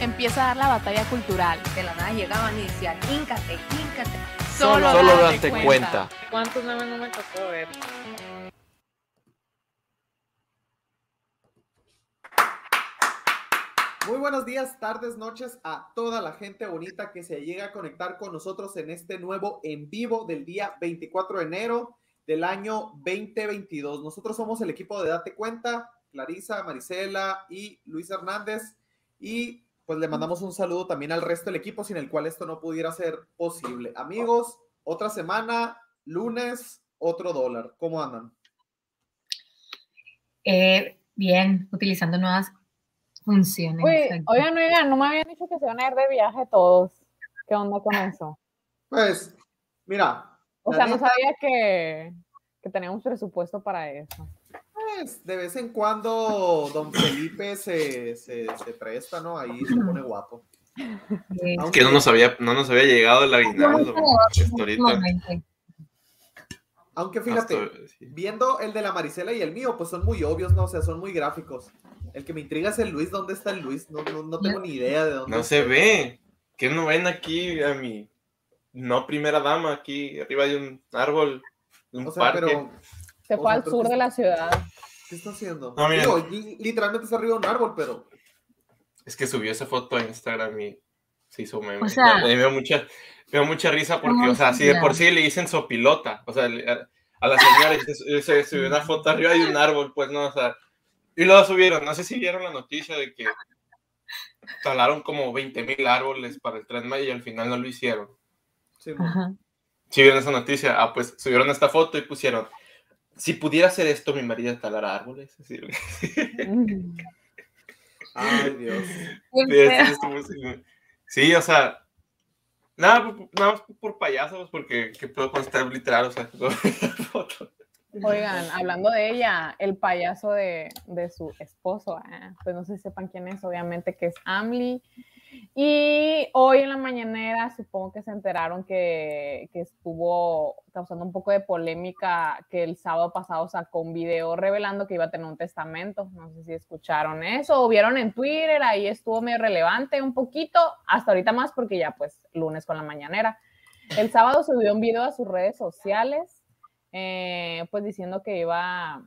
Empieza a dar la batalla cultural. De la nada llegaban y decían, híncate, híncate. Solo, Solo date date cuenta. ¿Cuántos nueve no me tocó ver? Muy buenos días, tardes, noches a toda la gente bonita que se llega a conectar con nosotros en este nuevo en vivo del día 24 de enero del año 2022. Nosotros somos el equipo de Date Cuenta, Clarisa, Marisela y Luis Hernández. Y pues le mandamos un saludo también al resto del equipo sin el cual esto no pudiera ser posible. Amigos, otra semana, lunes, otro dólar. ¿Cómo andan? Eh, bien, utilizando nuevas funciones. Uy, oigan, oigan, no me habían dicho que se van a ir de viaje todos. ¿Qué onda con eso? Pues, mira. O sea, no sabía que, que teníamos presupuesto para eso. Pues, de vez en cuando don Felipe se, se, se presta, ¿no? Ahí se pone guapo. Aunque- Que no nos había, no nos había llegado el aguinaldo. Aunque fíjate, Hasta- sí. viendo el de la Marisela y el mío, pues son muy obvios, ¿no? O sea, son muy gráficos. El que me intriga es el Luis. ¿Dónde está el Luis? No, no, no tengo ni idea de dónde No se ve. ¿Qué no ven aquí a mi no primera dama? Aquí arriba hay un árbol, un O sea, parque. pero, Se O fue sea, al sur que- de la ciudad. ¿Qué está haciendo? No, mira. Digo, literalmente está arriba de un árbol, pero. Es que subió esa foto a Instagram y se hizo meme. O sea- me dio mucha, me dio mucha risa porque, ¿Cómo o sea, si de por sí le dicen sopilota, o sea, a, la señora se, se subió una foto arriba de un árbol, pues no, o sea, y luego subieron, no sé si vieron la noticia de que talaron como 20 mil árboles para el Tren Maya y al final no lo hicieron. Sí. Si vieron esa noticia, ah, pues subieron esta foto y pusieron, si pudiera hacer esto, mi marido talara árboles. Así, Ay, Dios. Sí, sí. Sí, o sea, nada, nada más por payasos, porque que puedo constar literal, o sea, foto. Oigan, hablando de ella, el payaso de, de su esposo, ah, pues no sé si sepan quién es, obviamente que es Amli. Y hoy en la mañanera supongo que se enteraron que, que estuvo causando un poco de polémica que el sábado pasado sacó un video revelando que iba a tener un testamento. No sé si escucharon eso o vieron en Twitter, ahí estuvo medio relevante un poquito, hasta ahorita más porque ya pues lunes con la mañanera. El sábado subió un video a sus redes sociales eh, pues diciendo que iba,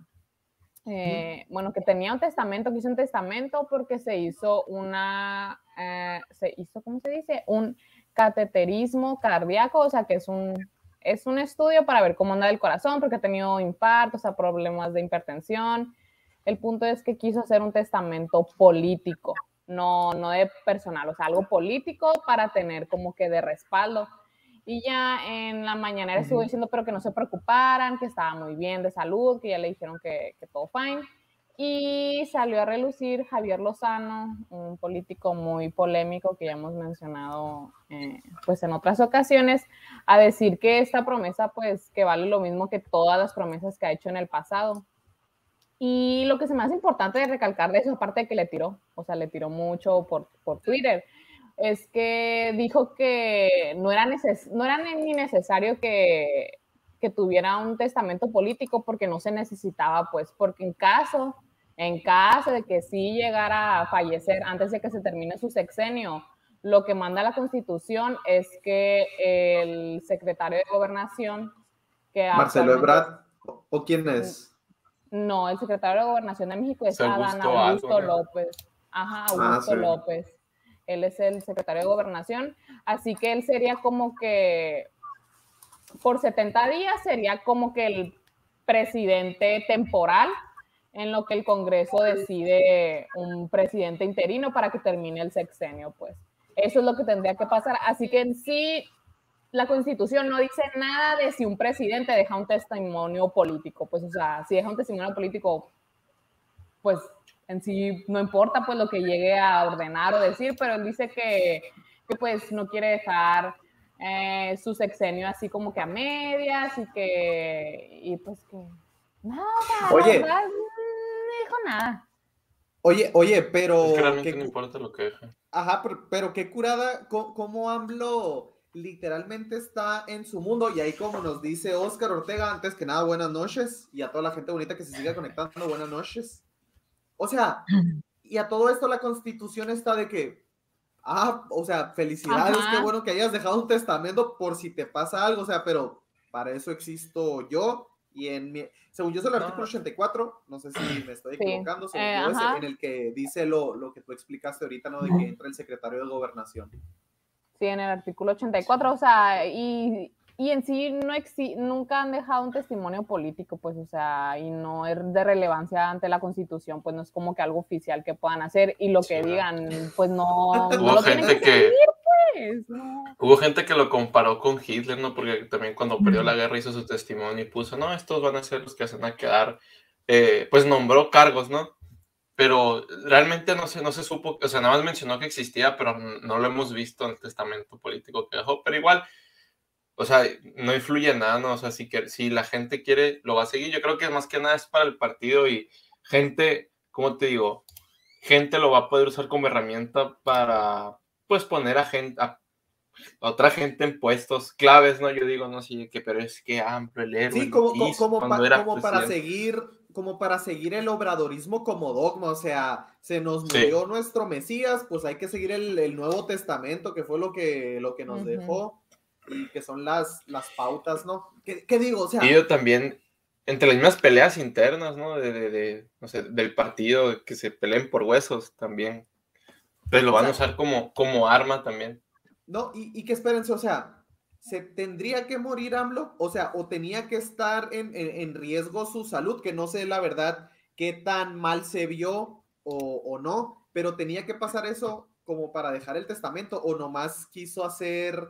eh, bueno, que tenía un testamento, que hizo un testamento porque se hizo una, eh, se hizo, ¿cómo se dice? Un cateterismo cardíaco, o sea, que es un, es un estudio para ver cómo anda el corazón, porque ha tenido infartos, o sea, problemas de hipertensión. El punto es que quiso hacer un testamento político, no, no de personal, o sea, algo político para tener como que de respaldo. Y ya en la mañana estuvo Ujú. diciendo, pero que no se preocuparan, que estaba muy bien de salud, que ya le dijeron que, que todo fine. Y salió a relucir Javier Lozano, un político muy polémico que ya hemos mencionado eh, pues en otras ocasiones, a decir que esta promesa pues que vale lo mismo que todas las promesas que ha hecho en el pasado. Y lo que me hace importante de recalcar de eso, aparte de que le tiró, o sea, le tiró mucho por, por Twitter, es que dijo que no era, neces no era ni necesario que, que tuviera un testamento político porque no se necesitaba, pues, porque en caso, en caso de que sí llegara a fallecer antes de que se termine su sexenio, lo que manda la constitución es que el secretario de gobernación, que Marcelo Ebrard. ¿O quién es? no, el secretario de Gobernación de México es Augusto Adán Augusto. López. Ajá, Augusto sí. López. Él es el secretario de Gobernación. Así que él sería como que, por 70 días, sería como que el presidente temporal en lo que el Congreso decide un presidente interino para que termine el sexenio, pues. Eso es lo que tendría que pasar. Así que en sí, la constitución no dice nada de si un presidente deja un testimonio político. Pues, o sea, si deja un testimonio político, pues en sí no importa pues lo que llegue a ordenar o decir, pero él dice que, que pues no quiere dejar eh, su sexenio así como que a medias y que, y pues que, Oye. verdad, no dijo nada. Oye, oye, pero. Es que realmente qué no cu- importa lo que deje. Ajá, pero, pero qué curada, cómo AMLO literalmente está en su mundo. Y ahí, como nos dice Oscar Ortega, antes que nada, buenas noches. Y a toda la gente bonita que se siga conectando, buenas noches. O sea, y a todo esto la constitución está de que, ah, o sea, felicidades, Ajá. qué bueno que hayas dejado un testamento por si te pasa algo, o sea, pero para eso existo yo. Y en mi, según yo es el artículo 84, no sé si me estoy Sí, equivocando, según eh, yo, ese, en el que dice lo, lo que tú explicaste ahorita, ¿no? De que entra el secretario de gobernación. Sí, en el artículo 84, o sea, y, y en sí no exi- nunca han dejado un testimonio político, pues, o sea, y no es de relevancia ante la Constitución, pues no es como que algo oficial que puedan hacer y lo que digan, pues no, no lo tienen gente que que, seguir, pues, no. hubo gente que lo comparó con Hitler, ¿no? Porque también cuando perdió la guerra hizo su testimonio y puso, no, estos van a ser los que se van a quedar, eh, pues nombró cargos, ¿no? Pero realmente no se, no se supo, o sea, nada más mencionó que existía, pero no lo hemos visto en el testamento político que dejó, pero igual, o sea, no influye en nada, ¿no? O sea, si, que, si la gente quiere, lo va a seguir. Yo creo que más que nada es para el partido y gente, ¿cómo te digo? Gente lo va a poder usar como herramienta para, pues, poner a gente, a otra gente en puestos claves, ¿no? Yo digo, no, sí, que, pero es que amplio el héroe. Sí, como, como, cuando pa- era como para seguir, como para seguir el obradorismo como dogma, o sea, se nos Sí. murió nuestro Mesías, pues hay que seguir el, el Nuevo Testamento, que fue lo que, lo que nos dejó, y que son las, las pautas, ¿no? ¿Qué, qué digo? O sea, Y yo también, entre las mismas peleas internas, ¿no? De, de- de, no sé, del partido, que se peleen por huesos también. Pues lo O van a usar como, como arma también. no, y, y que espérense, o sea, ¿se tendría que morir AMLO? O sea, o tenía que estar en, en- en riesgo su salud, que no sé la verdad qué tan mal se vio o, o no, pero tenía que pasar eso como para dejar el testamento, o nomás quiso hacer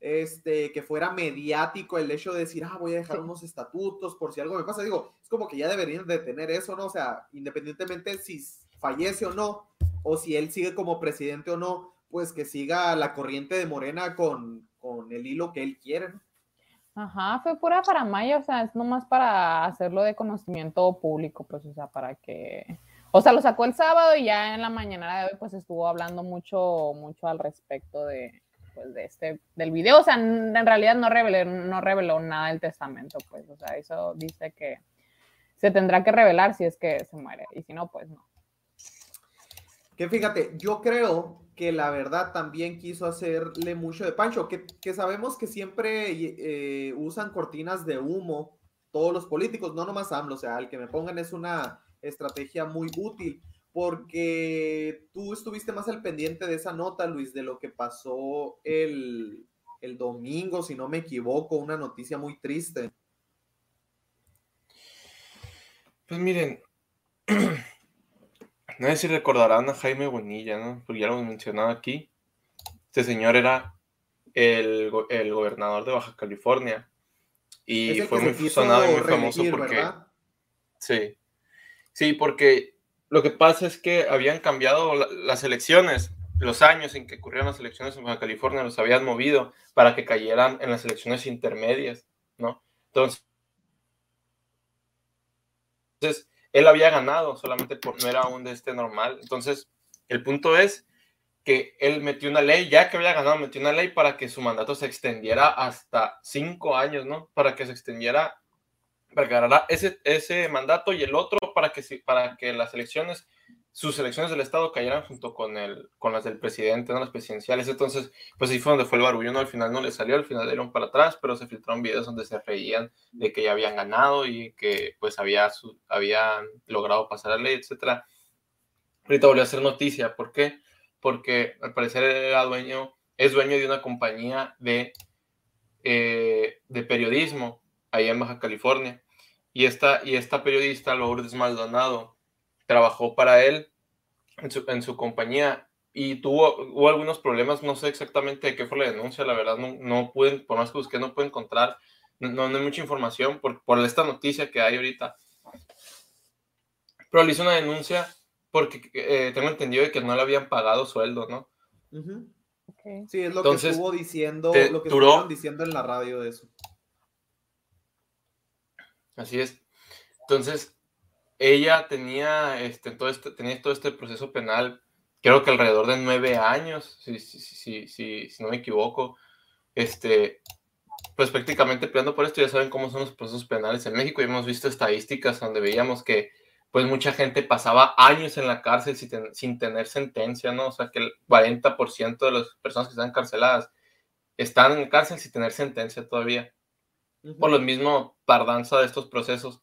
este, que fuera mediático el hecho de decir, ah, voy a dejar unos estatutos por si algo me pasa. Digo, es como que ya deberían de tener eso, ¿no? O sea, independientemente si fallece o no, o si él sigue como presidente o no, pues que siga la corriente de Morena con, con el hilo que él quiere, ¿no? Ajá, fue pura paramaya, o sea, es nomás para hacerlo de conocimiento público, pues, o sea, para que, o sea, lo sacó el sábado y ya en la mañana de hoy, pues, estuvo hablando mucho, mucho al respecto de, pues, de este, del video, o sea, en realidad no reveló, no reveló nada del testamento, pues, o sea, eso dice que se tendrá que revelar si es que se muere, y si no, pues, no. Que fíjate, yo creo que la verdad también quiso hacerle mucho de Pancho, que, que sabemos que siempre eh, usan cortinas de humo todos los políticos, no nomás AMLO, o sea, el que me pongan es una estrategia muy útil, porque tú estuviste más al pendiente de esa nota, Luis, de lo que pasó el, el domingo, si no me equivoco, una noticia muy triste. Pues miren, no sé si recordarán a Jaime Bonilla, ¿no? Porque ya lo hemos mencionado aquí. Este señor era el, go- el gobernador de Baja California. Y fue muy sonado y muy famoso porque... ¿verdad? Sí. Sí, porque lo que pasa es que habían cambiado la- las elecciones, los años en que ocurrieron las elecciones en Baja California, los habían movido para que cayeran en las elecciones intermedias, ¿no? Entonces, entonces él había ganado, solamente por, no era un de este normal. Entonces, el punto es que él metió una ley, ya que había ganado, metió una ley para que su mandato se extendiera hasta cinco años, ¿no? Para que se extendiera para que ganara ese, ese mandato y el otro para que, para que las elecciones, sus elecciones del Estado cayeran junto con, el, con las del presidente, ¿no? las presidenciales. Entonces, pues ahí fue donde fue el barullo, ¿no? Al final no le salió, al final dieron para atrás, pero se filtraron videos donde se reían de que ya habían ganado y que pues había su- habían logrado pasar la ley, etcétera. Ahorita volvió a ser noticia, ¿por qué? Porque al parecer era dueño, es dueño de una compañía de, eh, de periodismo allá en Baja California. Y esta, y esta periodista, Lourdes Maldonado, trabajó para él en su, en su compañía y tuvo hubo algunos problemas, no sé exactamente de qué fue la denuncia, la verdad no, no pude, por más que busqué, no pude encontrar, no, no hay mucha información por, por esta noticia que hay ahorita. Pero le hizo una denuncia porque eh, tengo entendido de que no le habían pagado sueldo, ¿no? Sí. Sí, es lo Entonces, que estuvo diciendo, te lo que duró- estuvieron diciendo en la radio de eso. Así es. Entonces, ella tenía este, todo este, tenía todo este proceso penal, creo que alrededor de nueve años, si, si, si, no me equivoco. Este, pues prácticamente peleando por esto, ya saben cómo son los procesos penales en México y hemos visto estadísticas donde veíamos que pues mucha gente pasaba años en la cárcel sin, ten- sin tener sentencia, ¿no? O sea, que el 40% de las personas que están encarceladas están en cárcel sin tener sentencia todavía por lo mismo tardanza de estos procesos.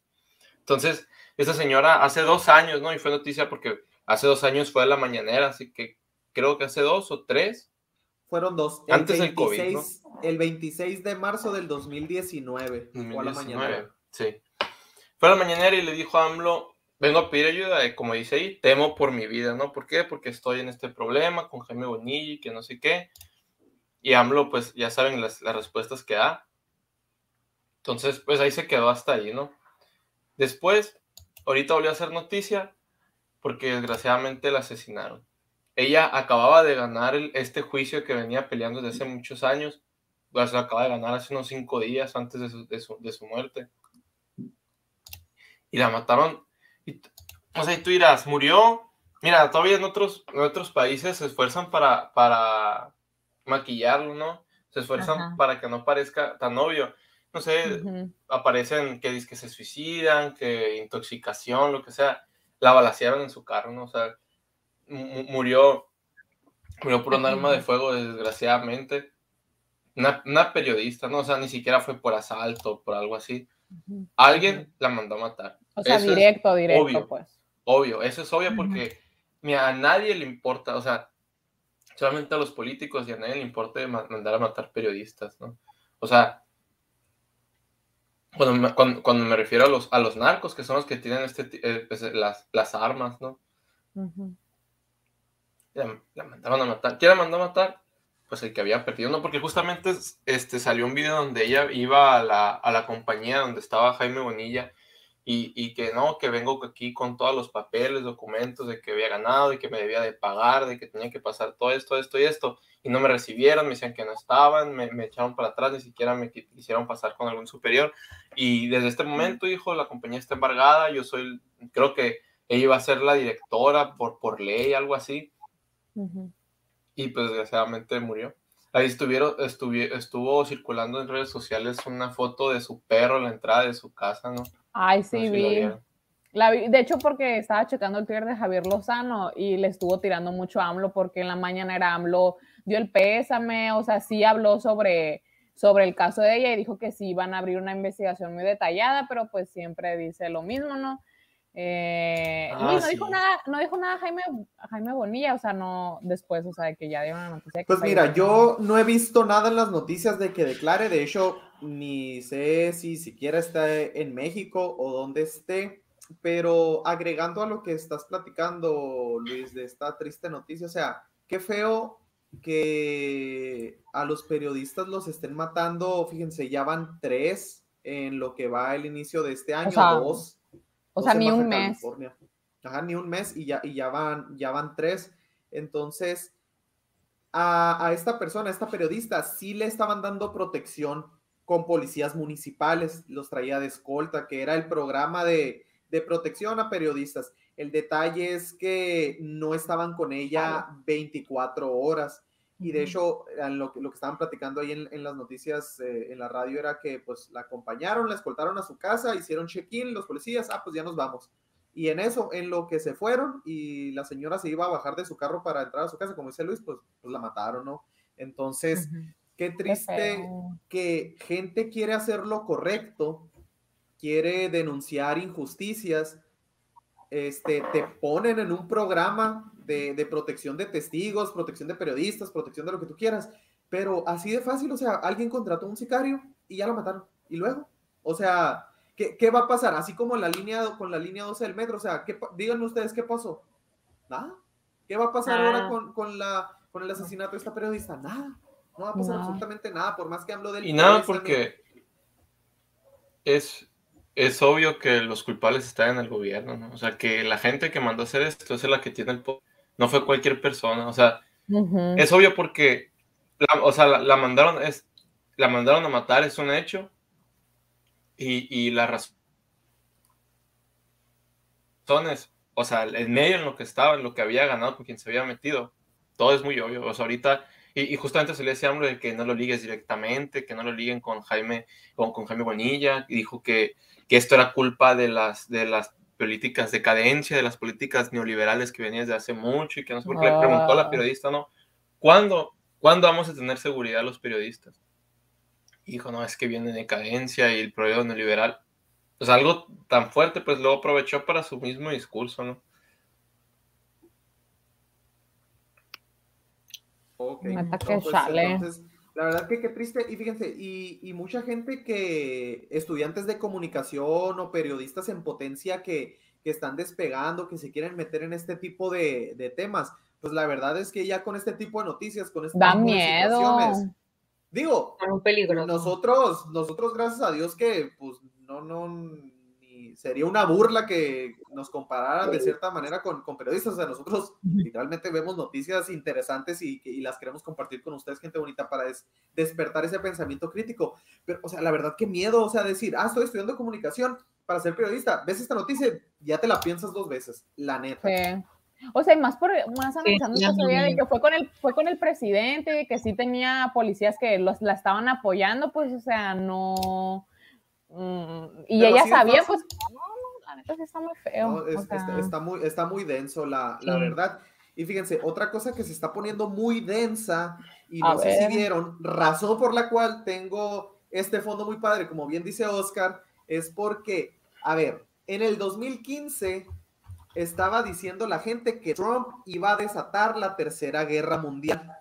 Entonces, esta señora hace dos años, ¿no? Y fue noticia porque hace dos años fue a la mañanera, así que creo que hace dos o tres. Fueron dos. Antes del COVID, 26 El 26 de marzo del 2019. Fue a la 2019, mañana. Sí. Fue a la mañanera y le dijo a AMLO, vengo a pedir ayuda, y como dice ahí, temo por mi vida, ¿no? ¿Por qué? Porque estoy en este problema con Jaime Bonilla y que no sé qué. Y AMLO, pues ya saben las, las respuestas que da. Entonces, pues ahí se quedó hasta ahí, ¿no? Después, ahorita volvió a hacer noticia porque desgraciadamente la asesinaron. Ella acababa de ganar el- este juicio que venía peleando desde hace muchos años. Pues lo acaba de ganar hace unos cinco días antes de su, de su- de su muerte. Y la mataron. Y, o sea, y tú dirás, murió. Mira, todavía en otros, en otros países se esfuerzan para, para maquillarlo, ¿no? Se esfuerzan Ajá. para que no parezca tan obvio. No sé, aparecen que dicen que se suicidan, que intoxicación, lo que sea. La balacearon en su carro, ¿no? O sea, mu- murió, murió por un arma de fuego, desgraciadamente. Una, una periodista, ¿no? O sea, ni siquiera fue por asalto, por algo así. Alguien la mandó a matar. O sea, Eso directo, directo, obvio. pues. Obvio, eso es obvio porque mira, a nadie le importa, o sea, solamente a los políticos y a nadie le importa ma- mandar a matar periodistas, ¿no? O sea, cuando me, cuando, cuando me refiero a los, a los narcos, que son los que tienen este, eh, pues, las, las armas, ¿no? La, la mandaron a matar. ¿Quién la mandó a matar? Pues el que había perdido, ¿no? Porque justamente este, salió un video donde ella iba a la, a la compañía donde estaba Jaime Bonilla y, y que no, que vengo aquí con todos los papeles, documentos de que había ganado y que me debía de pagar, de que tenía que pasar todo esto, esto y esto, y no me recibieron, me decían que no estaban, me, me echaron para atrás, ni siquiera me qui- quisieron pasar con algún superior, y desde este momento, hijo, la compañía está embargada, yo soy, creo que ella iba a ser la directora por, por ley, algo así, Ujú. y pues desgraciadamente murió. Ahí estuvieron, estuvi- estuvo circulando en redes sociales una foto de su perro en la entrada de su casa, ¿no? Ay, sí, vi. La vi- De hecho, porque estaba checando el Twitter de Javier Lozano y le estuvo tirando mucho a AMLO porque en la mañana era AMLO, dio el pésame, o sea, sí habló sobre, sobre el caso de ella y dijo que sí iban a abrir una investigación muy detallada, pero pues siempre dice lo mismo, ¿no? Eh, Ah, Luis, no dijo nada, no dijo nada Jaime, Jaime Bonilla, o sea, no después, o sea, de que ya dieron la noticia. Pues mira, yo no he visto nada en las noticias de que declare, de hecho, ni sé si siquiera está en México o dónde esté, pero agregando a lo que estás platicando, Luis, de esta triste noticia, o sea, qué feo que a los periodistas los estén matando, fíjense, ya van tres en lo que va el inicio de este año, sea, dos. O sea, ni un mes. California. Ajá, ni un mes y ya, y ya van, ya van tres. Entonces, a, a esta persona, a esta periodista, sí le estaban dando protección con policías municipales, los traía de escolta, que era el programa de, de protección a periodistas. El detalle es que no estaban con ella 24 horas. Y de hecho, lo, que- lo que estaban platicando ahí en, en las noticias, eh, en la radio, era que pues la acompañaron, la escoltaron a su casa, hicieron check-in, los policías, ah, pues ya nos vamos. Y en eso, en lo que se fueron y la señora se iba a bajar de su carro para entrar a su casa, como dice Luis, pues, pues la mataron, ¿no? Entonces, qué Qué triste que gente quiere hacer lo correcto, quiere denunciar injusticias, este, te ponen en un programa de, de protección de testigos, protección de periodistas, protección de lo que tú quieras, pero así de fácil, o sea, alguien contrató a un sicario y ya lo mataron. Y luego, o sea, ¿qué, qué va a pasar? Así como la línea, con la línea 12 del metro, o sea, ¿qué, pa- díganme ustedes qué pasó. Nada. ¿Qué va a pasar ahora con, con, la, con el asesinato de esta periodista? Nada. No va a pasar absolutamente nada, por más que hablo del Y nada porque es, es obvio que los culpables están en el gobierno, ¿no? O sea, que la gente que mandó a hacer esto es la que tiene el poder. No fue cualquier persona. O sea, Ujú. es obvio porque la- o sea, la, la mandaron, es, la mandaron a matar, es un hecho. Y, y las razones, o sea, el medio en lo que estaba, en lo que había ganado, con quien se había metido, todo es muy obvio. O sea, ahorita, y, y justamente se le decía hambre de que no lo ligues directamente, que no lo liguen con Jaime, con, con Jaime Bonilla, y dijo que, que esto era culpa de las, de las políticas de cadencia, de las políticas neoliberales que venían desde hace mucho, y que no sé por qué le preguntó a la periodista, ¿no? ¿Cuándo, ¿Cuándo vamos a tener seguridad los periodistas? Y dijo, no, es que viene decadencia y el proyecto neoliberal. Pues algo tan fuerte, pues lo aprovechó para su mismo discurso, ¿no? Ok. Neta No, que pues, entonces, la verdad que qué triste. Y fíjense, y, y mucha gente que, estudiantes de comunicación o periodistas en potencia que, que están despegando, que se quieren meter en este tipo de, de temas, pues la verdad es que ya con este tipo de noticias, con este Da tipo de situaciones, digo, Son un peligro. nosotros, nosotros gracias a Dios que pues no, no, sería una burla que nos compararan de cierta manera con, con periodistas. O sea, nosotros literalmente vemos noticias interesantes y, y las queremos compartir con ustedes, gente bonita, para des- despertar ese pensamiento crítico. Pero, o sea, la verdad, qué miedo, o sea, decir, ah, estoy estudiando comunicación para ser periodista. Ves esta noticia, ya te la piensas dos veces, la neta. Sí. O sea, y más por más analizando esta teoría de que fue con el fue con el presidente, que sí tenía policías que los la estaban apoyando, pues, o sea, no mm, y Pero ella de sabía, pues, no, no, la neta sí está muy feo. No, es- o sea, está, está muy, está muy denso, la, la Sí. verdad. Y fíjense, otra cosa que se está poniendo muy densa, y A no sé si ver. vieron, razón por la cual tengo este fondo muy padre, como bien dice Oscar, es porque, a ver, en el 2015 estaba diciendo la gente que Trump iba a desatar la tercera guerra mundial.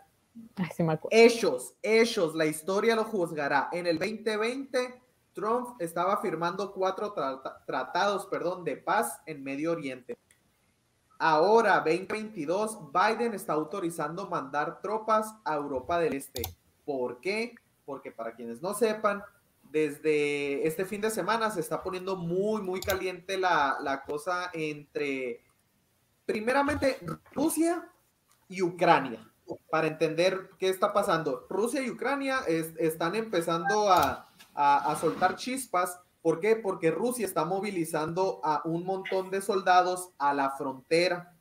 ay, sí me acuerdo. Hechos, hechos, la historia lo juzgará. En el 2020, Trump estaba firmando cuatro trata- tratados, perdón, de paz en Medio Oriente. Ahora, 2022, Biden está autorizando mandar tropas a Europa del Este. ¿Por qué? Porque para quienes no sepan, desde este fin de semana se está poniendo muy, muy caliente la, cosa entre, primeramente, Rusia y Ucrania para entender qué está pasando. Rusia y Ucrania es- están empezando a, a- a soltar chispas. ¿Por qué? Porque Rusia está movilizando a un montón de soldados a la frontera.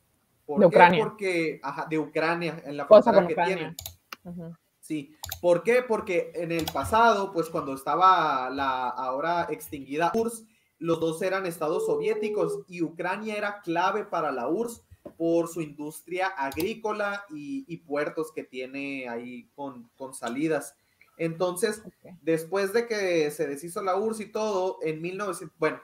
¿Por De qué? Ucrania. Porque, ajá, de Ucrania, en la frontera que Ucrania. tienen. Sí, ¿por qué? Porque en el pasado, pues cuando estaba la ahora extinguida URSS, los dos eran estados soviéticos y Ucrania era clave para la URSS por su industria agrícola y, y puertos que tiene ahí con, con salidas. Entonces, después de que se deshizo la URSS y todo, en 1900, bueno,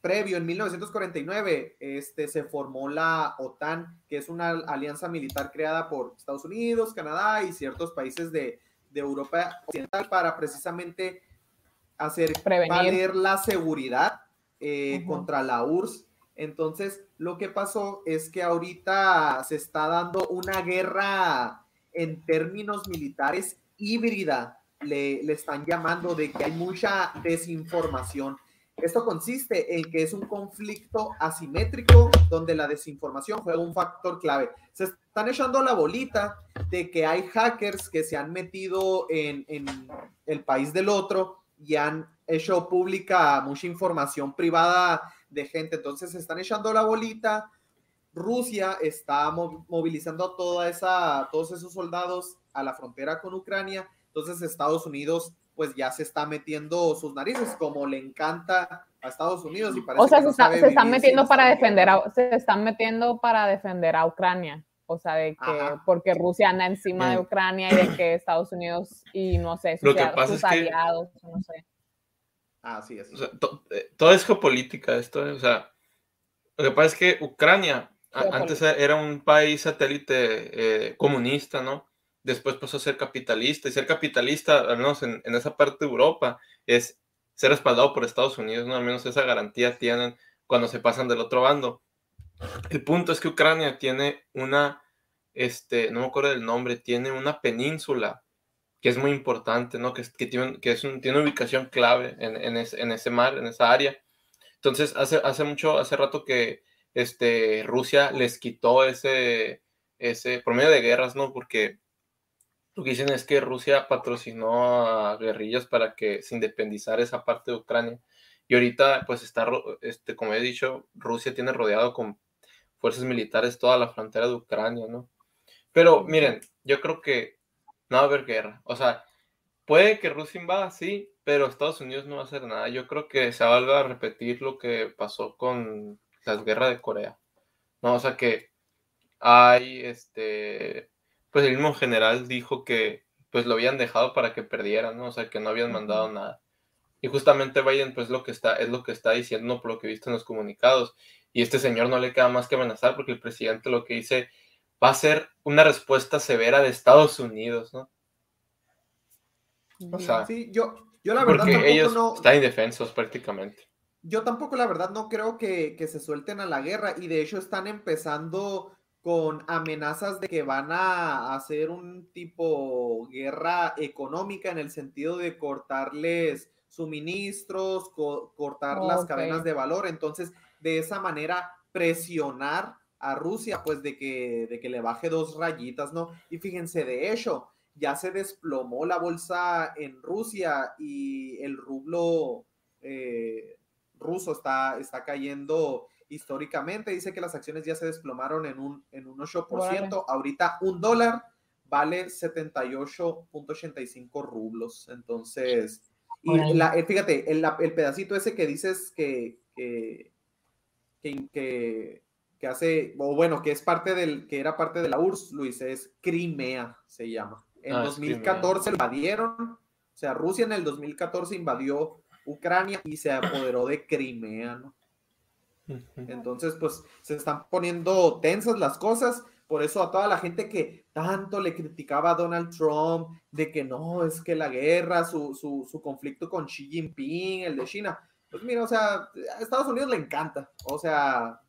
previo, en 1949, este, se formó la OTAN, que es una alianza militar creada por Estados Unidos, Canadá y ciertos países de, de Europa Occidental para precisamente hacer Prevenir. valer la seguridad eh, contra la URSS. Entonces, lo que pasó es que ahorita se está dando una guerra en términos militares híbrida, le, le están llamando de que hay mucha desinformación. Esto consiste en que es un conflicto asimétrico donde la desinformación juega un factor clave. Se están echando la bolita de que hay hackers que se han metido en, en el país del otro y han hecho pública mucha información privada de gente. Entonces se están echando la bolita. Rusia está mo- movilizando toda esa, todos esos soldados a la frontera con Ucrania. Entonces Estados Unidos pues ya se está metiendo sus narices como le encanta a Estados Unidos y parece O sea, que se, no está- sabe se están metiendo para defender a, se están metiendo para defender a Ucrania. O sea, de que Ajá. porque Rusia anda encima de Mm. Ucrania y de que Estados Unidos y no sé, sus, Lo que lia- pasa sus es que- aliados, no sé. Así es. O sea, to- eh, todo es geopolítica esto, eh, o sea, lo que pasa es que Ucrania a- antes era un país satélite eh, comunista, ¿no? Después pasó a ser capitalista, y ser capitalista, al menos en, en esa parte de Europa, es ser respaldado por Estados Unidos, ¿no? Al menos esa garantía tienen cuando se pasan del otro bando. El punto es que Ucrania tiene una, este, no me acuerdo del nombre, tiene una península que es muy importante, ¿no? Que, es- que tiene, que es un- tiene una ubicación clave en, en, ese, en ese mar, en esa área. Entonces, hace, hace mucho, hace rato que este, Rusia les quitó ese, ese, por medio de guerras, ¿no? Porque Lo que dicen es que Rusia patrocinó a guerrillas para que se independizara esa parte de Ucrania. Y ahorita, pues está, este, como he dicho, Rusia tiene rodeado con fuerzas militares toda la frontera de Ucrania, ¿no? Pero miren, yo creo que no va a haber guerra. O sea, puede que Rusia invada, sí, pero Estados Unidos no va a hacer nada. Yo creo que se va a volver a repetir lo que pasó con las guerras de Corea. ¿no? O sea que hay, este, pues el mismo general dijo que pues lo habían dejado para que perdieran, ¿no? O sea que no habían mandado nada. Y justamente Biden pues lo que está, es lo que está diciendo por lo que he visto en los comunicados. Y este señor no le queda más que amenazar porque el presidente lo que dice va a ser una respuesta severa de Estados Unidos, ¿no? O sea, Sí, yo, yo la verdad porque ellos no, están indefensos prácticamente. Yo tampoco la verdad no creo que, que se suelten a la guerra y de hecho están empezando con amenazas de que van a hacer un tipo guerra económica en el sentido de cortarles suministros, co- cortar las cadenas de valor, entonces de esa manera presionar a Rusia pues de que, de que le baje dos rayitas, ¿no? Y fíjense, de hecho, ya se desplomó la bolsa en Rusia y el rublo eh, ruso está, está cayendo históricamente. Dice que las acciones ya se desplomaron en un, en un 8%. Órale. Ahorita un dólar vale 78.85 rublos. Entonces, y la- eh, fíjate, el, la- el pedacito ese que dices que, que, que, que- que hace, o bueno, que es parte del, que era parte de la URSS, Luis, es Crimea, se llama. En Ah, es 2014 lo invadieron, o sea, Rusia en el 2014 invadió Ucrania y se apoderó de Crimea, ¿no? Entonces, pues se están poniendo tensas las cosas. Por eso a toda la gente que tanto le criticaba a Donald Trump de que no, es que la guerra, su, su, su conflicto con Xi Jinping, el de China, pues mira, o sea, a Estados Unidos le encanta. O sea,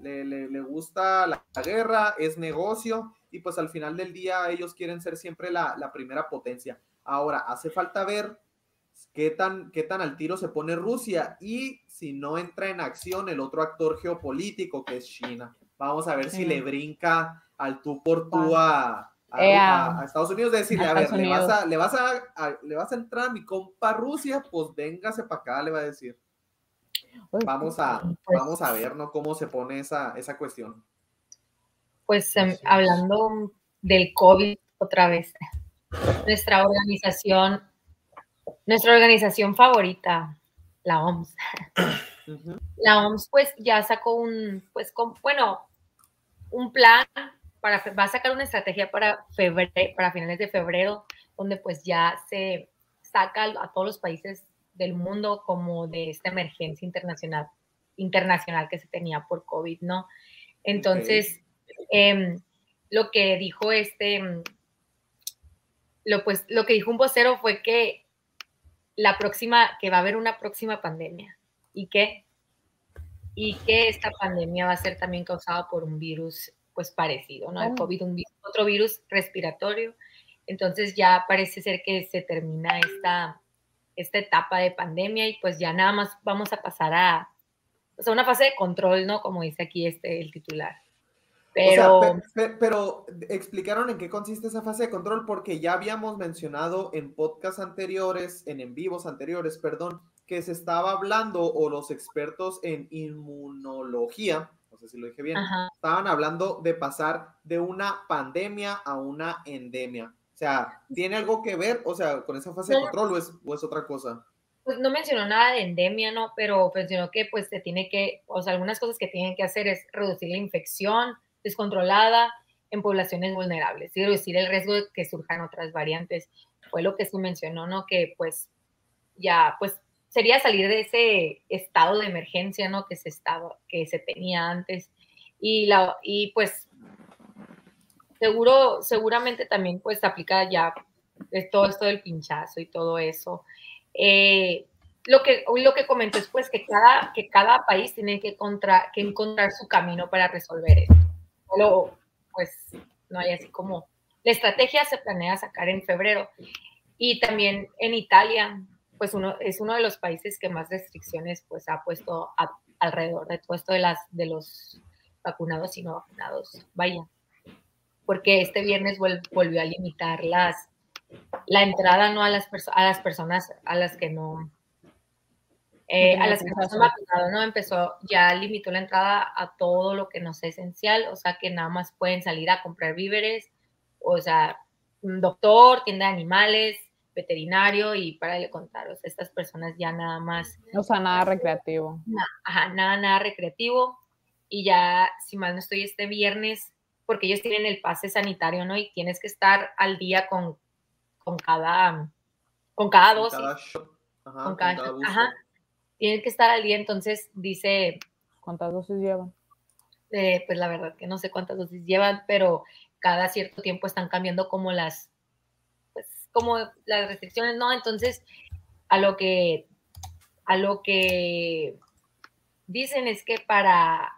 le, le- le gusta la, la guerra, es negocio y pues al final del día ellos quieren ser siempre la, la primera potencia. Ahora, hace falta ver qué tan, qué tan al tiro se pone Rusia y si no entra en acción el otro actor geopolítico que es China. Vamos a ver si Mm. le brinca al tú por tú a, a- Eh, a- a- Estados Unidos de decirle, a ver, le vas a, le, vas a, le vas a entrar a mi compa Rusia, pues véngase para acá, le va a decir. Uy, Vamos a, Pues- vamos a ver, ¿no? Cómo se pone esa, esa cuestión. Pues es. hablando del COVID otra vez, nuestra organización, nuestra organización favorita, la OMS, la OMS pues ya sacó un, pues con- bueno, un plan para, va a sacar una estrategia para febrero, para finales de febrero, donde pues ya se saca a todos los países del mundo como de esta emergencia internacional, internacional que se tenía por COVID, ¿no? Entonces, em, lo que dijo este, em, lo, pues, lo que dijo un vocero fue que la próxima, que va a haber una próxima pandemia y que, y que esta pandemia va a ser también causada por un virus pues parecido, ¿no? El. COVID, un otro virus respiratorio. Entonces ya parece ser que se termina esta, esta etapa de pandemia y pues ya nada más vamos a pasar a, pues, a una fase de control, ¿no? Como dice aquí este, el titular. Pero... O sea, pe- pe- pero explicaron en qué consiste esa fase de control, porque ya habíamos mencionado en podcasts anteriores, en en vivos anteriores, perdón, que se estaba hablando o los expertos en inmunología, no sé si lo dije bien, Ajá. estaban hablando de pasar de una pandemia a una endemia. O sea, ¿tiene algo que ver, o sea, con esa fase de control o es, o es otra cosa? Pues no mencionó nada de endemia, ¿no? Pero mencionó que pues se tiene que, o sea, algunas cosas que tienen que hacer es reducir la infección descontrolada en poblaciones vulnerables y reducir el riesgo de que surjan otras variantes. Fue lo que se mencionó, ¿no? Que pues ya, pues sería salir de ese estado de emergencia, ¿no? Que se estaba, que se tenía antes. Y la, y pues seguro, seguramente también pues aplica ya todo esto del pinchazo y todo eso. Eh, lo que, lo que comento es pues que cada, que cada país tiene que, contra, que encontrar su camino para resolver esto. Solo, pues no hay así como... La estrategia se planea sacar en febrero y también en Italia, pues uno, es uno de los países que más restricciones pues ha puesto alrededor de todo esto de, las, de los vacunados y no vacunados. Vaya, porque este viernes vol- volvió a limitar las, la entrada no a las, a las personas a las que no, eh, No a las que no se acceso. vacunaron, ¿no? Empezó, ya limitó la entrada a todo lo que no sea esencial, o sea, que nada más pueden salir a comprar víveres, o sea, un doctor, tienda de animales, veterinario y para de contar, o sea, estas personas ya nada más O sea, nada recreativo. ajá, nada, nada recreativo. Y ya, si mal no estoy, este viernes, porque ellos tienen el pase sanitario, ¿no? Y tienes que estar al día con, con cada, con cada Con dosis. cada. Ajá, con con cada booster. ajá. Tienen que estar al día, entonces dice, ¿Cuántas dosis llevan? eh, pues la verdad que no sé cuántas dosis llevan, pero cada cierto tiempo están cambiando como las, pues como las restricciones, ¿no? Entonces, a lo que, a lo que dicen es que para,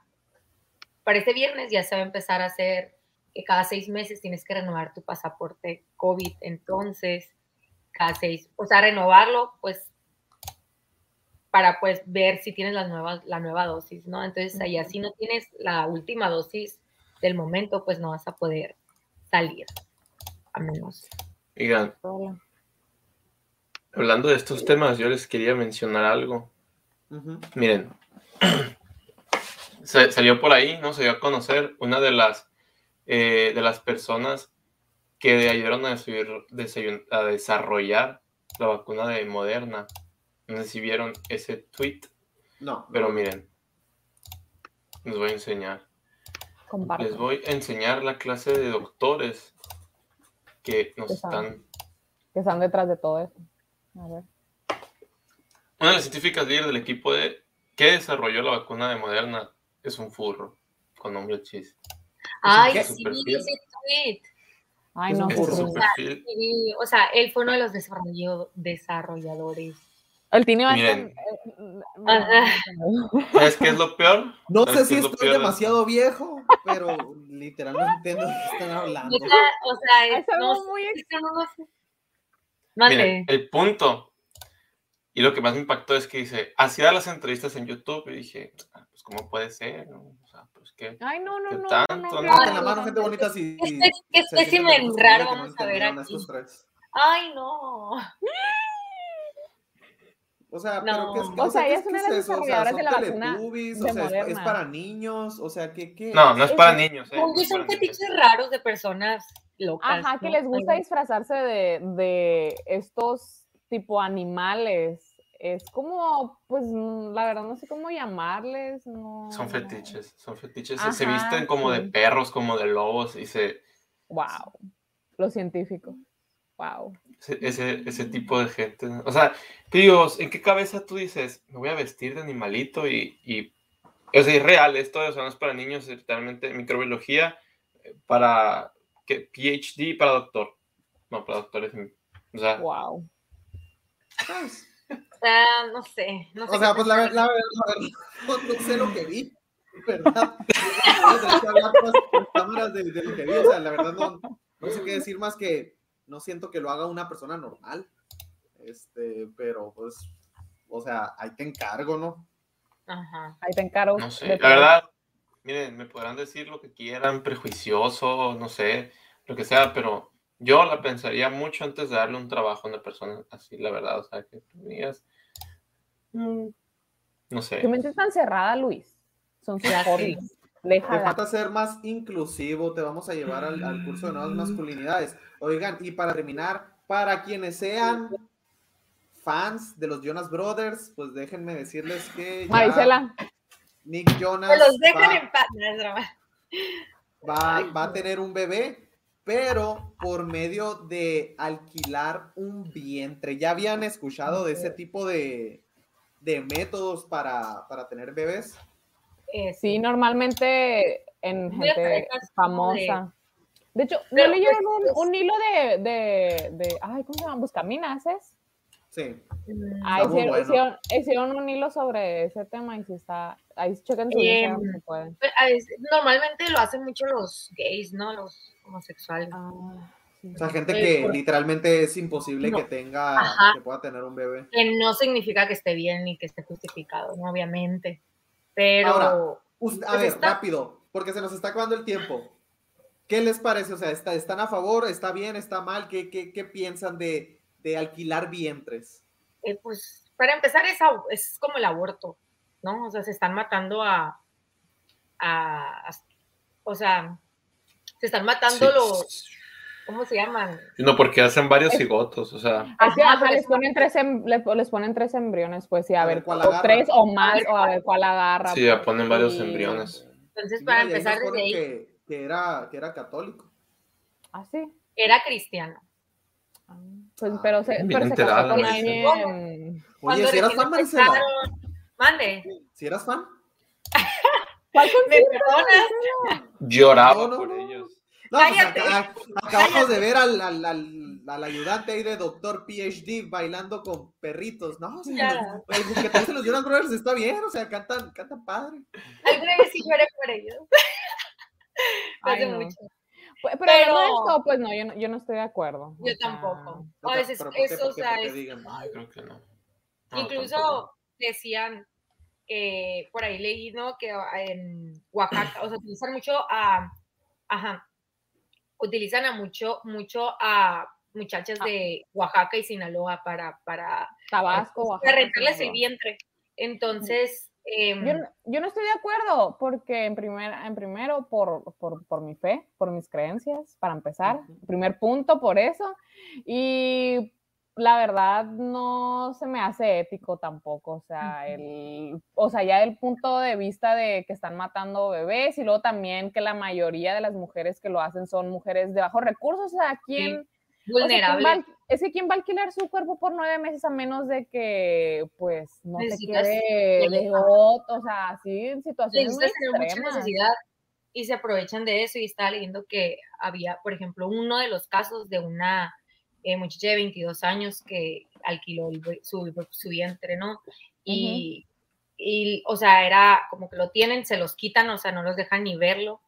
para este viernes ya se va a empezar a hacer que cada seis meses tienes que renovar tu pasaporte COVID, entonces, cada seis, o sea, renovarlo, pues, para pues ver si tienes las nuevas, la nueva dosis, ¿no? Entonces, allá si no tienes la última dosis del momento, pues no vas a poder salir, a menos. Oigan, Hola. hablando de estos temas, yo les quería mencionar algo. Miren, se- salió por ahí, ¿no? Se dio a conocer una de las, eh, de las personas que ayudaron a desarrollar la vacuna de Moderna. No sé si vieron ese tweet, No. pero miren, les voy a enseñar. Les voy a enseñar la clase de doctores que nos Que están... Que están detrás de todo esto. A ver. Una de las científicas líderes del equipo de que desarrolló la vacuna de Moderna es un furro con nombre chis. Ay, sí, ese tweet. Ay, no, Este. Sí, o sea, él fue uno de los desarrollo- desarrolladores. El Tini va a Miren. Ajá. ¿Sabes qué es lo peor? No ¿Sabes sé si es estoy demasiado viejo, pero literal no entiendo de qué están hablando. O sea, o sea, es, Es algo no, muy no. Miren, Mande. el punto y lo que más me impactó es que dice, hacía las entrevistas en YouTube y dije, ah, pues cómo puede ser, ¿no? O sea, pues qué, Ay, no, no, ¿Qué no. tanto, no, no? no, la no, mano, no, gente bonita, si... ¿Qué espécimen raro de que no vamos a ver aquí? Ay, no. O sea, No. pero ¿qué es que- O sea, ¿qué ella es una de las? O desarrolladoras ¿son de la vacuna de O sea, ¿es- ¿es, Moderna. para niños? O sea, ¿qué? qué No, no es Es- para niños, ¿eh? No son fetiches raros de personas locas. Ajá, que les gusta disfrazarse de, de estos tipo animales. Es como, pues, mm, la verdad no sé cómo llamarles. No, Son fetiches, son fetiches. Se- se Ajá, visten como de perros, como de lobos y se... Wow. Los científicos. Wow. Ese, ese, tipo de gente. O sea, te digo, ¿en qué cabeza tú dices, me voy a vestir de animalito y, y o sea, es real esto, o sea, no es para niños, es literalmente microbiología eh, para que PhD para doctor. No, para doctores. O sea, Wow. Pues, sea, no sé. No sé O sea, pues la, pensar. ver- la, ver- la verdad, no, sé lo que vi, ¿verdad? Vamos a hablar cámaras de, de lo que vi, o sea, la verdad no, no sé qué decir más que no siento que lo haga una persona normal, este, pero pues, o sea, ahí te encargo, ¿no? Ajá. Ahí te encargo. no sé, la todo. verdad, miren, me podrán decir lo que quieran, prejuicioso, no sé, lo que sea, pero yo la pensaría mucho antes de darle un trabajo a una persona así, la verdad, o sea, que tú digas, mm, no sé. Tu mente es tan cerrada, Luis. Son sus hobbies. Te Déjala. falta ser más inclusivo, te vamos a llevar al, al curso de nuevas masculinidades. Oigan, y para terminar, para quienes sean fans de los Jonas Brothers, pues déjenme decirles que ya. Nick Jonas Que los dejen va- en paz. No, va, va a tener un bebé, pero por medio de alquilar un vientre. ¿Ya habían escuchado de ese tipo de, de métodos para, para tener bebés? Eh, Sí, normalmente en gente de- famosa. De hecho, ¿no Pero, leyeron pues, un, pues- un hilo de, de, de, ay, ¿cómo se llama? Buscaminas, ¿es? Sí. Mm, Ah, hicieron, bueno. hicieron, hicieron un hilo sobre ese tema y si está, ahí chequen su Em, si pueden. Pues, Normalmente lo hacen mucho los gays, ¿no? Los homosexuales. Ah. O sea, gente que literalmente es imposible No. que tenga, Ajá. que pueda tener un bebé. Que no significa que esté bien ni que esté justificado, ¿no? obviamente. Pero Ahora, a Pues ver, está- rápido, porque se nos está acabando el tiempo. ¿Qué les parece? O sea, ¿está- ¿están a favor? ¿Está bien? ¿Está mal? ¿Qué, qué, qué piensan de, de alquilar vientres? Eh, pues para empezar es, es como el aborto, ¿no? O sea, se están matando a, a- a- o sea, se están matando Sí. los, ¿cómo se llaman? No, porque hacen varios cigotos, o sea. Así, Ajá, ajá, pero les es- ponen tres, em- le- les ponen tres embriones, pues sí, a, A ver ver, cuál o agarra. tres o más, o a ver cuál agarra. Sí, ya pues, ponen varios y- embriones. Entonces, para mira, empezar desde ponen ahí, Que, que era, que era católico. Ah, sí. era cristiano. Pues, Ah, pero se, pero se casó con alguien. Oye, Cuando si eras fan, Maricela. Mande, ¿Si eras fan? ¿Cuál ¿me perdonas? Lloraba No, no, por no. ellos. No, pues acá- acabamos de ver al, al, al- al ayudante ahí de doctor PhD bailando con perritos, ¿no? O sea, el que te dicen los Jonas Brothers está bien, o sea, cantan, cantan padre. Alguna vez sí lloré por ellos. Hace no. mucho. Pero, de Pero- esto, pues no yo, no, yo no estoy de acuerdo. o Yo sea, tampoco. O A veces eso, ¿Por o sea, ¿Por qué es- digan? Ay, creo que no. No, Incluso tampoco. decían que por ahí leí, ¿no? Que en Oaxaca, o sea, utilizan mucho a, ajá, utilizan a mucho, mucho a muchachas Ah. de Oaxaca y Sinaloa para, para, Tabasco, para Oaxaca, rentarles el vientre. Entonces, em, Yo, no- yo no estoy de acuerdo porque en, primer, en primero por, por, por mi fe, por mis creencias, para empezar, primer punto por eso, y la verdad no se me hace ético tampoco, o sea, el, o sea, ya el punto de vista de que están matando bebés y luego también que la mayoría de las mujeres que lo hacen son mujeres de bajos recursos, o sea, ¿quién, o sea, ¿quién va es que quién va a alquilar su cuerpo por nueve meses a menos de que, pues, no se Necesitas quede de o sea, así en situaciones muy mucha extremas. necesidad y se aprovechan de eso y estaba leyendo que había, por ejemplo, uno de los casos de una eh, muchacha de 22 años que alquiló su, su vientre, ¿no? Y, y, o sea, era como que lo tienen, se los quitan, o sea, no los dejan ni verlo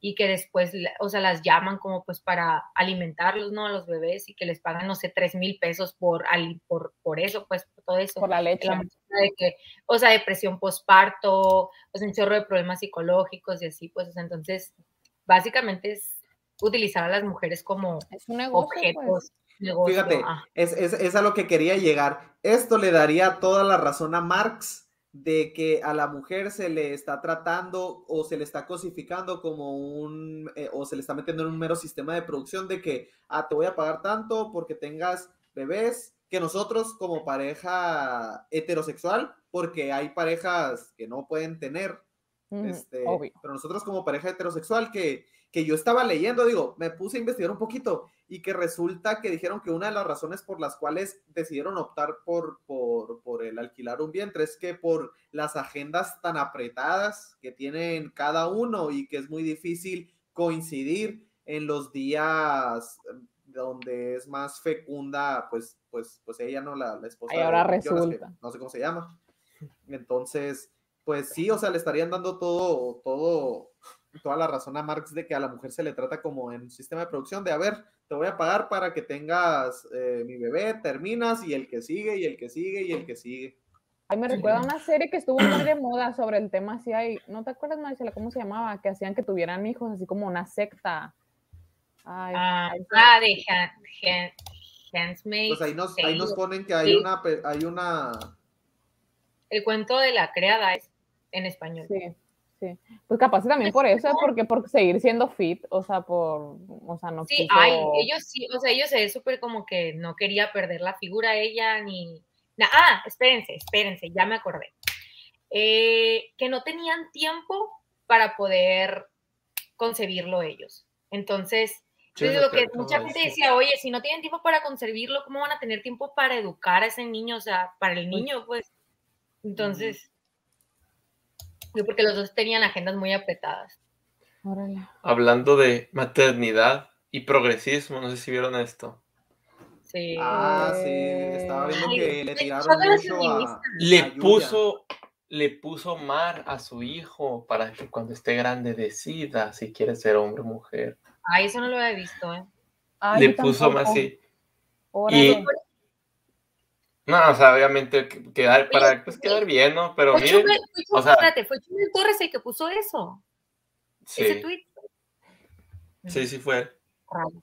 y que después, o sea, las llaman como pues para alimentarlos, ¿no? A los bebés y que les pagan, no sé, 3 mil pesos por, por, por eso, pues, por todo eso Por la leche. la de que, o sea, depresión postparto, pues un chorro de problemas psicológicos y así, pues, o sea, entonces, básicamente es utilizar a las mujeres como Es un negocio, objetos, pues. Negocio. Fíjate, ah. es, es, es a lo que quería llegar. Esto le daría toda la razón a Marx de que a la mujer se le está tratando o se le está cosificando como un, eh, o se le está metiendo en un mero sistema de producción de que, ah, te voy a pagar tanto porque tengas bebés, que nosotros como pareja heterosexual, porque hay parejas que no pueden tener, Ujú, este, pero nosotros como pareja heterosexual que, que yo estaba leyendo, digo, me puse a investigar un poquito y que resulta que dijeron que una de las razones por las cuales decidieron optar por, por, por el alquilar un vientre es que por las agendas tan apretadas que tienen cada uno y que es muy difícil coincidir en los días eh, donde es más fecunda, pues, pues, pues ella no la, la esposa. Ay, ahora de resulta. no sé cómo se llama. Entonces, pues sí, o sea, le estarían dando todo, todo, toda la razón a Marx de que a la mujer se le trata como en un sistema de producción de, a ver, te voy a pagar para que tengas eh, mi bebé, terminas y el que sigue y el que sigue y el que sigue. Ay, me recuerda una serie que estuvo muy de moda sobre el tema así hay, ¿no te acuerdas, Maricela, cómo se llamaba? Que hacían que tuvieran hijos, así como una secta. Ay, Ah, ay, ah, de Pues ahí nos, ahí nos ponen que hay Sí. una, hay una, El cuento de la creada es en español. Sí, sí. Pues capaz y también por eso, porque por seguir siendo fit, o sea, por, o sea, no Sí, quiso- ay, ellos sí, o sea, ellos se súper como que no quería perder la figura ella ni... na- ah, espérense, espérense, ya me acordé. Eh, que no tenían tiempo para poder concebirlo ellos. Entonces, es lo que mucha gente decía, oye, si no tienen tiempo para concebirlo, ¿cómo van a tener tiempo para educar a ese niño? O sea, para el niño, pues. Entonces, yo porque los dos tenían agendas muy apretadas. Órale. Hablando de maternidad y progresismo, no sé si vieron esto. Sí. ah, sí, estaba viendo Ay, que le tiraron mucho a. Le a puso, le puso mar a su hijo para que cuando esté grande decida si quiere ser hombre o mujer. Ay, eso no lo había visto, ¿eh? Ay, le puso tampoco. más así. Órale. No, o sea, obviamente que- quedar, para pues, quedar bien, ¿no? Pero Fue miren, Chumel, fue o sea- espérate, fue Chumel Torres el que puso eso, ese sí, tweet. Sí, sí fue. Raro.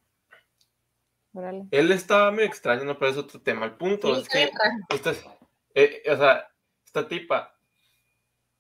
Órale. Él estaba medio extraño, no, pero es otro tema. El punto Sí, es que esta, es- eh, o sea, esta tipa,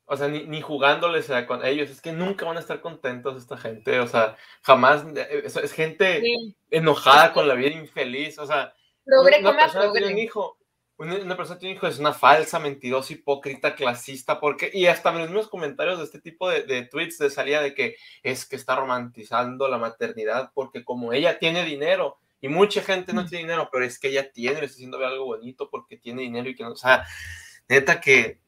o sea, ni, ni jugándole sea con ellos, es que nunca van a estar contentos esta gente, o sea, jamás, eh, es, es gente Sí. enojada con la vida, infeliz, o sea, Progre una a persona tiene un hijo, una, una persona tiene un hijo es una falsa, mentirosa, hipócrita, clasista, porque, y hasta en los mismos comentarios de este tipo de, de tweets de salida de que es que está romantizando la maternidad porque como ella tiene dinero, y mucha gente no tiene dinero, pero es que ella tiene, le está haciendo algo bonito porque tiene dinero y que no, o sea, neta que...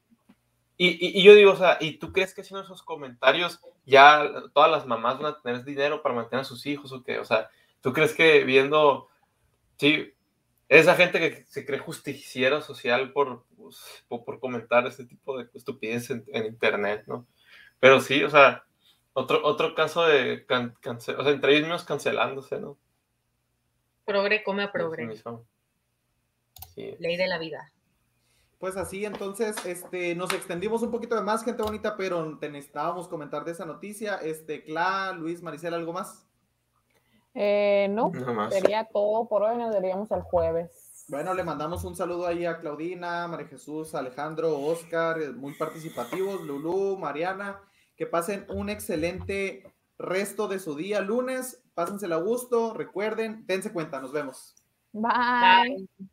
Y, y- y yo digo, o sea, ¿y tú crees que haciendo esos comentarios ya todas las mamás van a tener dinero para mantener a sus hijos o qué? O sea, ¿tú crees que viendo, sí, esa gente que se cree justiciera social por, pues, por, por comentar ese tipo de estupidez en, en internet, ¿no? Pero sí, o sea, otro, otro caso de, can- cance- o sea, entre ellos mismos cancelándose, ¿no? Progre come a progre. Sí. Ley de la vida. Pues así, entonces, este, nos extendimos un poquito de más, gente bonita, pero te necesitábamos comentar de esa noticia. Este, Cla, Luis, Maricela, ¿algo más? Eh, no, sería todo por hoy. Nos veríamos el jueves. Bueno, le mandamos un saludo ahí a Claudina, María Jesús, Alejandro, Oscar, eh, muy participativos, Lulú, Mariana, que pasen un excelente resto de su día lunes, pásensela a gusto, recuerden, dense cuenta, nos vemos. Bye. Bye.